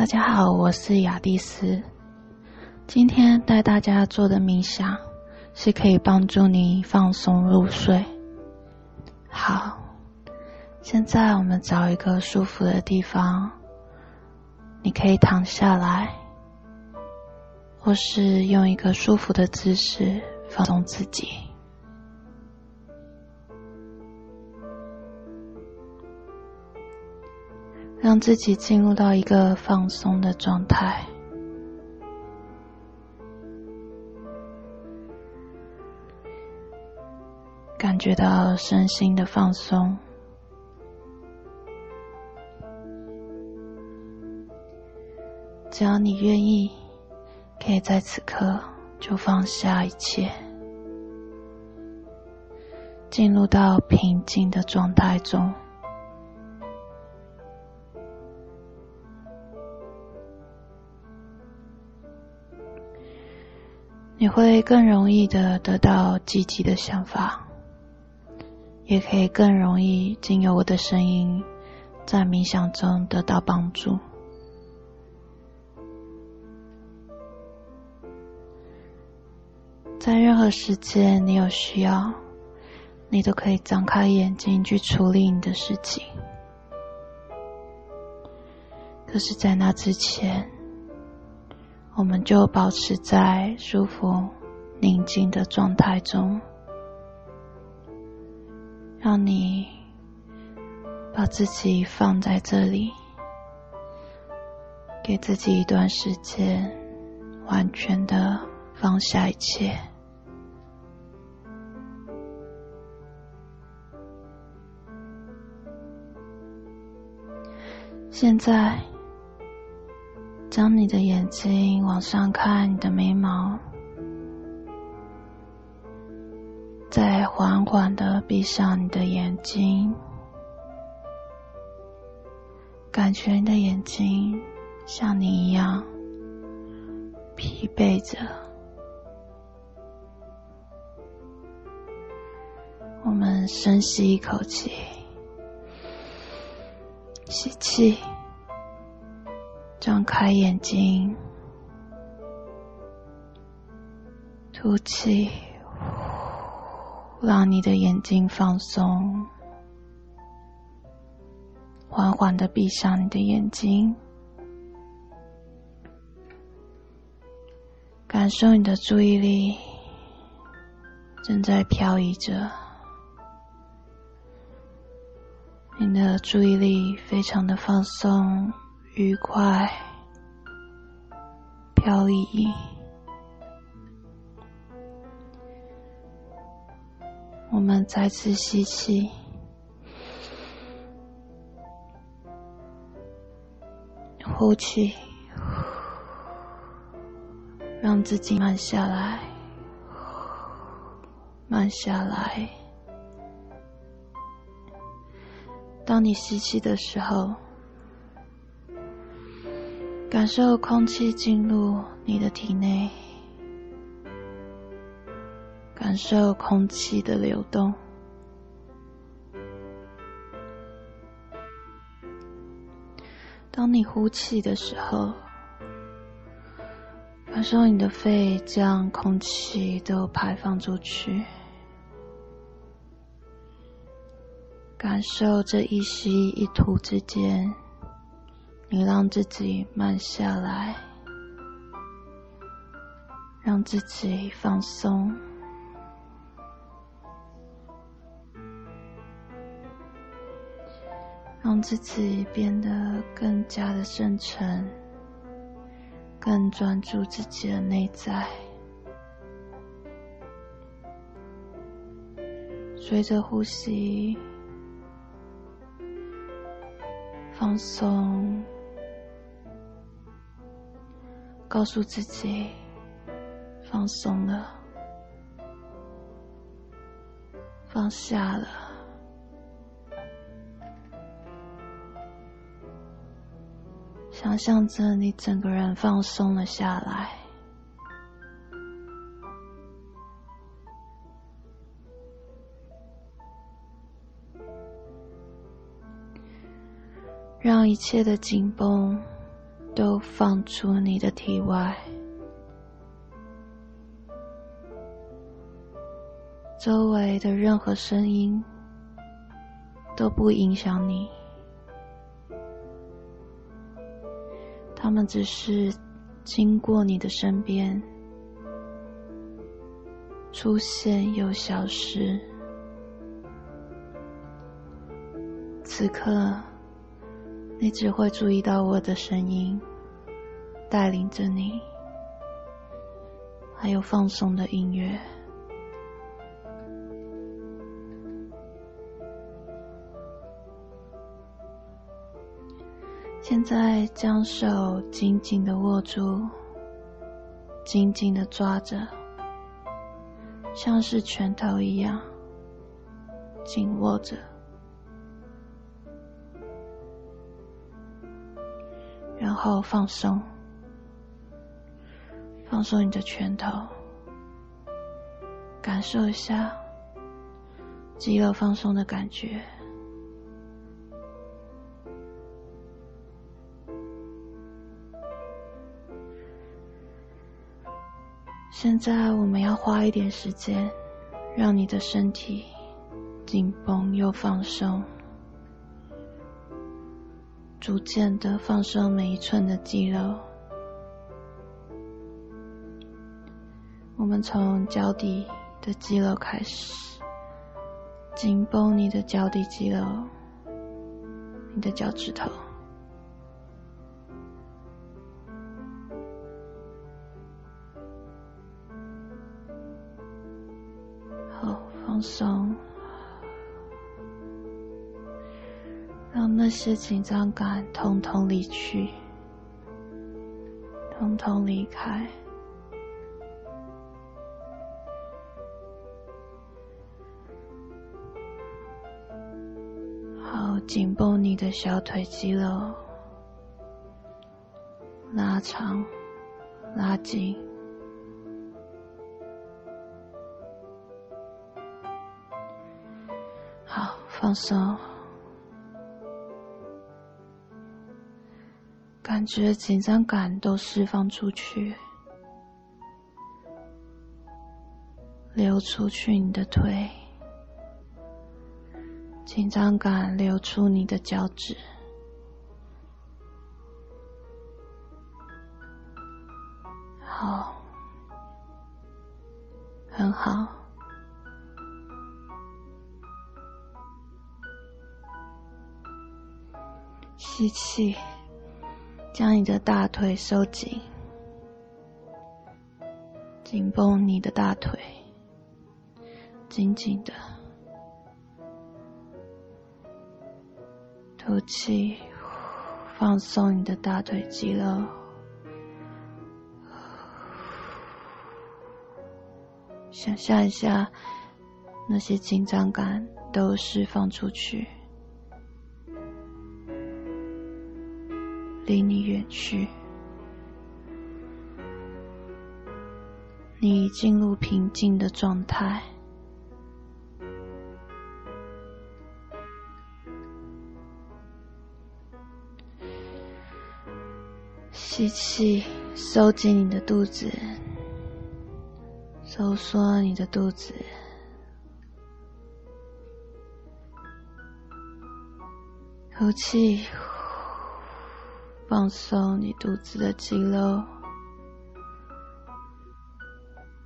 大家好，我是雅蒂斯。今天带大家做的冥想是可以帮助你放松入睡。好，现在我们找一个舒服的地方，你可以躺下来，或是用一个舒服的姿势放松自己。让自己进入到一个放松的状态，感觉到身心的放松。只要你愿意，可以在此刻就放下一切，进入到平静的状态中。你会更容易的得到积极的想法，也可以更容易经由我的声音，在冥想中得到帮助。在任何时间你有需要，你都可以张开眼睛去处理你的事情。可是，在那之前。我们就保持在舒服、宁静的状态中，让你把自己放在这里，给自己一段时间，完全的放下一切。现在。将你的眼睛往上看，你的眉毛，再缓缓的闭上你的眼睛，感觉你的眼睛像你一样疲惫着。我们深吸一口气，吸气。张开眼睛，吐气，让你的眼睛放松，缓缓的闭上你的眼睛，感受你的注意力正在漂移着，你的注意力非常的放松。愉快，飘逸。我们再次吸气，呼气，让自己慢下来，慢下来。当你吸气的时候。感受空气进入你的体内，感受空气的流动。当你呼气的时候，感受你的肺将空气都排放出去，感受这一吸一吐之间。你让自己慢下来，让自己放松，让自己变得更加的深沉，更专注自己的内在。随着呼吸，放松。告诉自己，放松了，放下了，想象着你整个人放松了下来，让一切的紧绷。都放出你的体外，周围的任何声音都不影响你，他们只是经过你的身边，出现又消失。此刻，你只会注意到我的声音，带领着你，还有放松的音乐。现在将手紧紧的握住，紧紧的抓着，像是拳头一样紧握着。后放松，放松你的拳头，感受一下肌肉放松的感觉。现在我们要花一点时间，让你的身体紧绷又放松。逐渐的放松每一寸的肌肉，我们从脚底的肌肉开始，紧绷你的脚底肌肉，你的脚趾头，好放松。些紧张感统统离去，统统离开。好，紧绷你的小腿肌肉，拉长，拉紧，好，放松。感觉紧张感都释放出去，流出去你的腿，紧张感流出你的脚趾，好，很好，吸气。将你的大腿收紧，紧绷你的大腿，紧紧的。吐气，放松你的大腿肌肉，想象一下，那些紧张感都释放出去。离你远去，你进入平静的状态。吸气，收紧你的肚子，收缩你的肚子。呼气。放松你肚子的肌肉，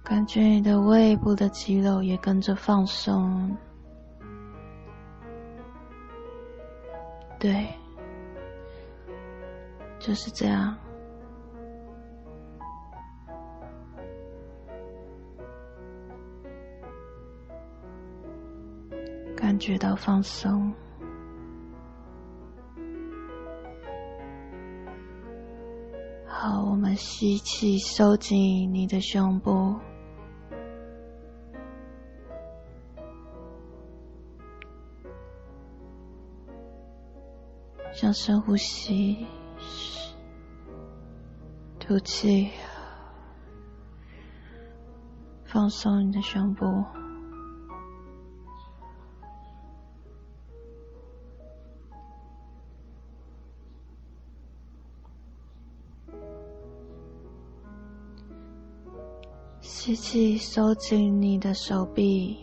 感觉你的胃部的肌肉也跟着放松。对，就是这样，感觉到放松。吸气，收紧你的胸部，像深呼吸，吐气，放松你的胸部。吸气，收紧你的手臂，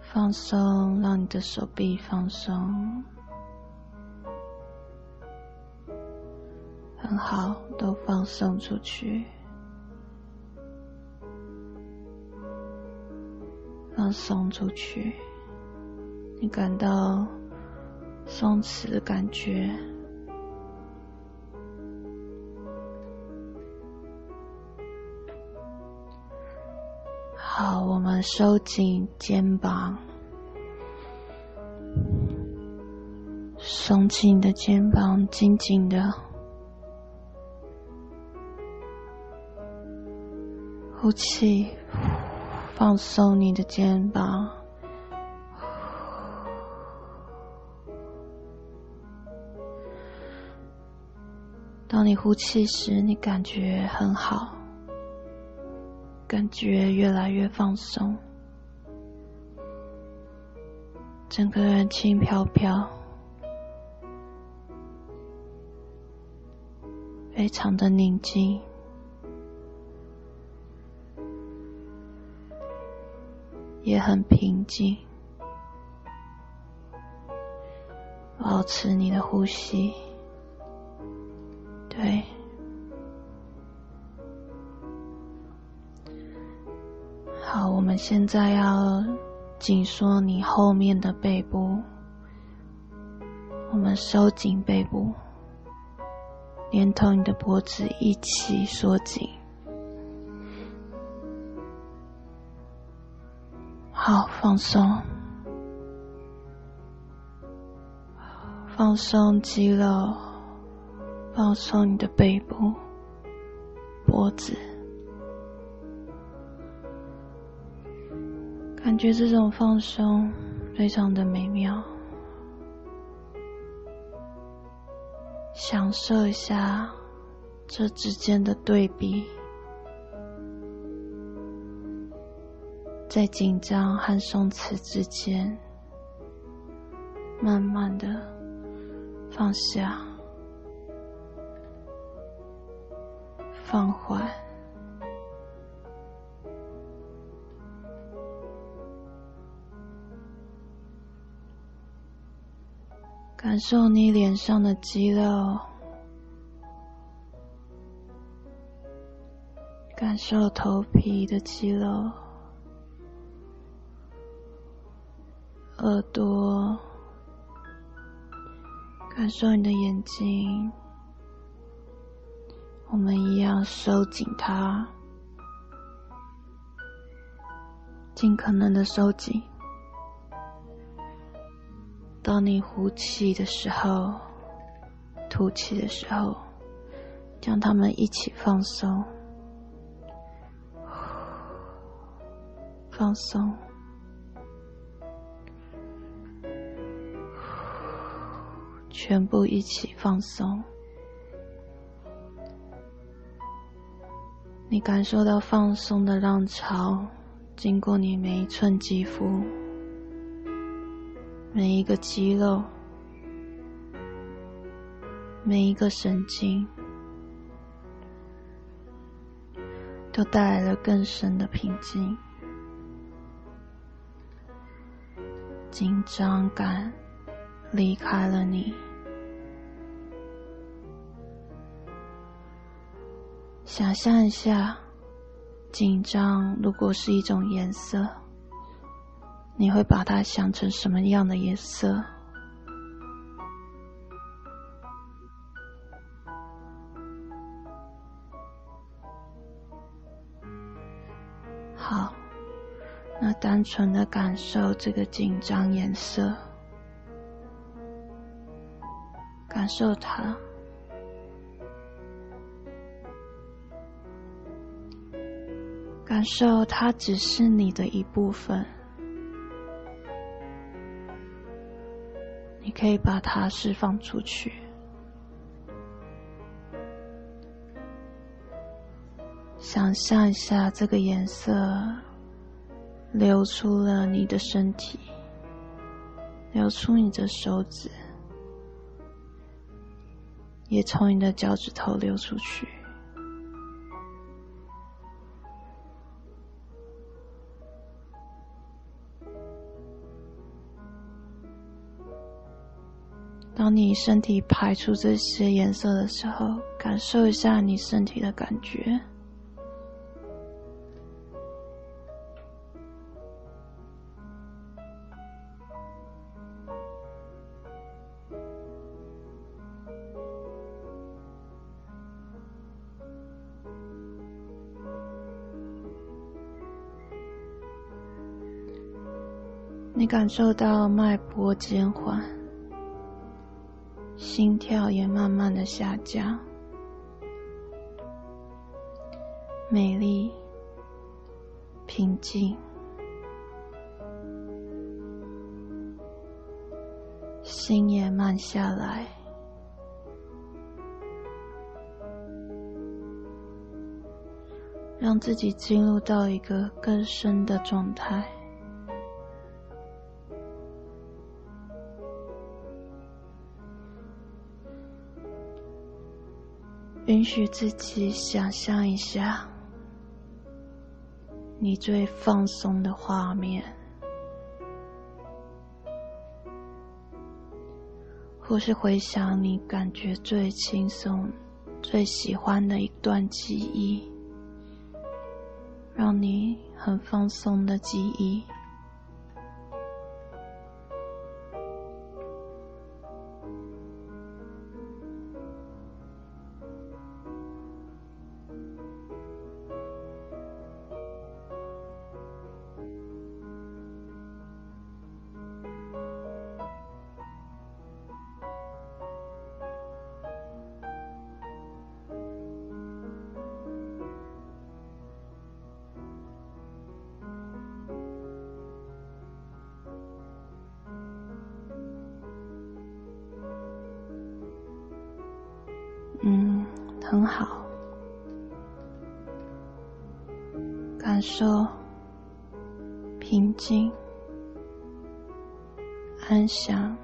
放松，让你的手臂放松。很好，都放松出去，放松出去，你感到松弛的感觉。收紧肩膀，松紧你的肩膀，紧紧的。呼气，放松你的肩膀。当你呼气时，你感觉很好，感觉越来越放松，整个人轻飘飘，非常的宁静。也很平静，保持你的呼吸。对，现在要紧缩你后面的背部，我们收紧背部，连同你的脖子一起缩紧。好，放松，放松肌肉，放松你的背部、脖子，感觉这种放松非常的美妙，享受一下这之间的对比。在紧张和松弛之间，慢慢的放下、放缓，感受你脸上的肌肉，感受头皮的肌肉。耳朵，感受你的眼睛，我们一样收紧它，尽可能的收紧。当你呼气的时候，吐气的时候，将它们一起放松，放松。全部一起放松，你感受到放松的浪潮经过你每一寸肌肤、每一个肌肉、每一个神经，都带来了更深的平静、紧张感。离开了你，想象一下，紧张如果是一种颜色，你会把它想成什么样的颜色？好，那单纯的感受这个紧张颜色。感受它，感受它只是你的一部分。你可以把它释放出去。想象一下，这个颜色流出了你的身体，流出你的手指。也从你的脚趾头流出去。当你身体排出这些颜色的时候，感受一下你身体的感觉。你感受到脉搏减缓，心跳也慢慢的下降，美丽、平静，心也慢下来，让自己进入到一个更深的状态。允许自己想象一下你最放松的画面，或是回想你感觉最轻松、最喜欢的一段记忆，让你很放松的记忆。好。感受平静、安详，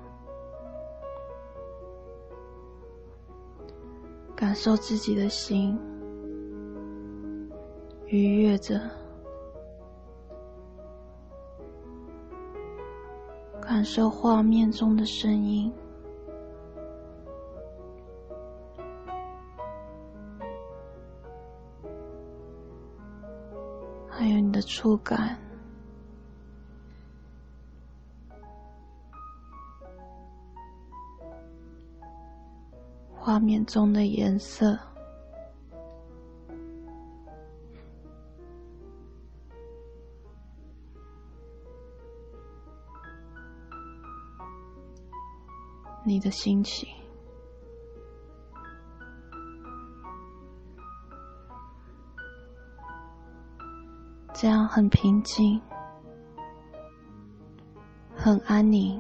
感受自己的心愉悦着，感受画面中的声音。还有你的触感，画面中的颜色，你的心情。这样很平静，很安宁，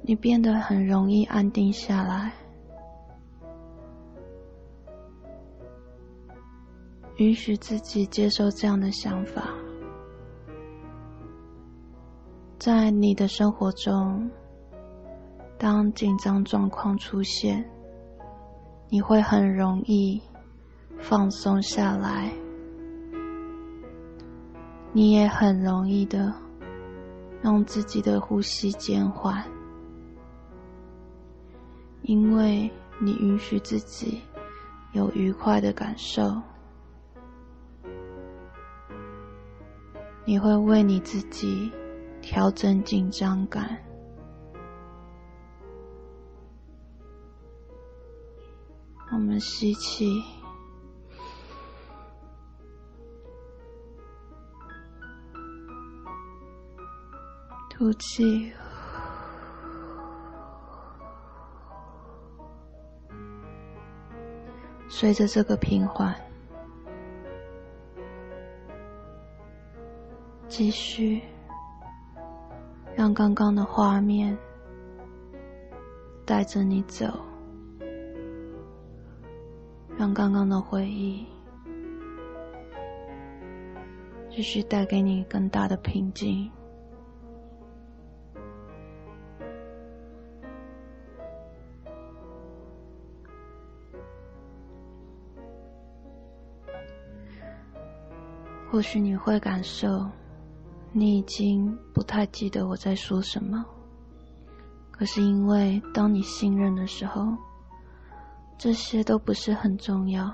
你变得很容易安定下来，允许自己接受这样的想法。在你的生活中，当紧张状况出现，你会很容易。放松下来，你也很容易的让自己的呼吸减缓，因为你允许自己有愉快的感受，你会为你自己调整紧张感。我们吸气。吐气，随着这个平缓，继续让刚刚的画面带着你走，让刚刚的回忆继续带给你更大的平静。或许你会感受，你已经不太记得我在说什么。可是因为当你信任的时候，这些都不是很重要。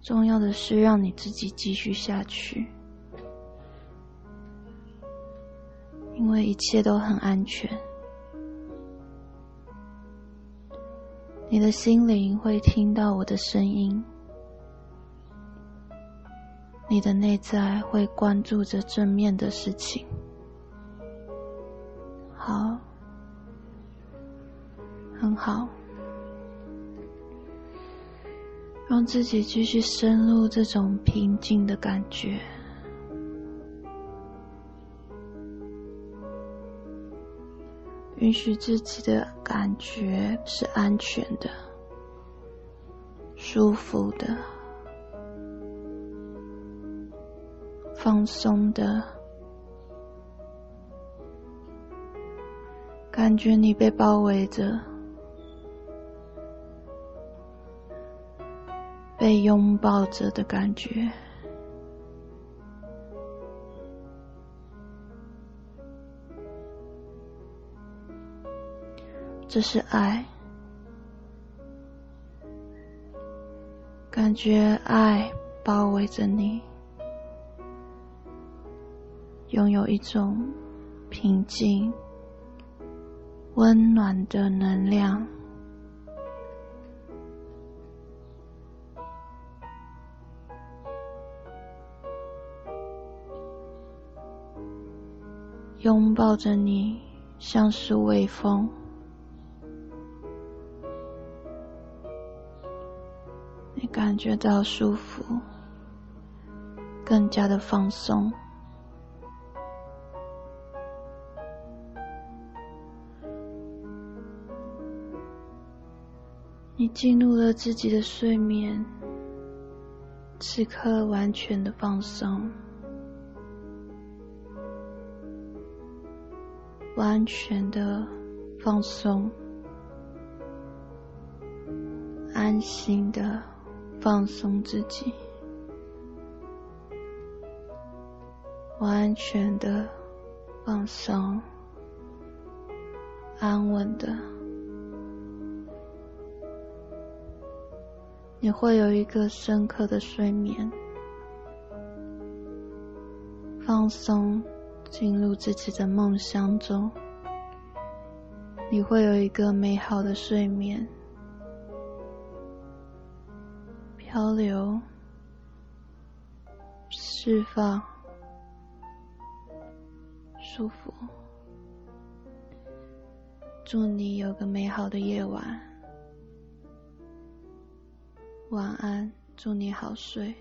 重要的是让你自己继续下去，因为一切都很安全。你的心灵会听到我的声音。你的内在会关注着正面的事情，好，很好，让自己继续深入这种平静的感觉，允许自己的感觉是安全的、舒服的。放松的。感觉，你被包围着，被拥抱着的感觉，这是爱，感觉爱包围着你。拥有一种平静、温暖的能量，拥抱着你，像是微风，你感觉到舒服，更加的放松。进入了自己的睡眠，此刻完全的放松，完全的放松，安心的放松自己，完全的放松，安稳的。你会有一个深刻的睡眠，放松，进入自己的梦乡中。你会有一个美好的睡眠，漂流，释放，舒服。祝你有个美好的夜晚。晚安，祝你好睡。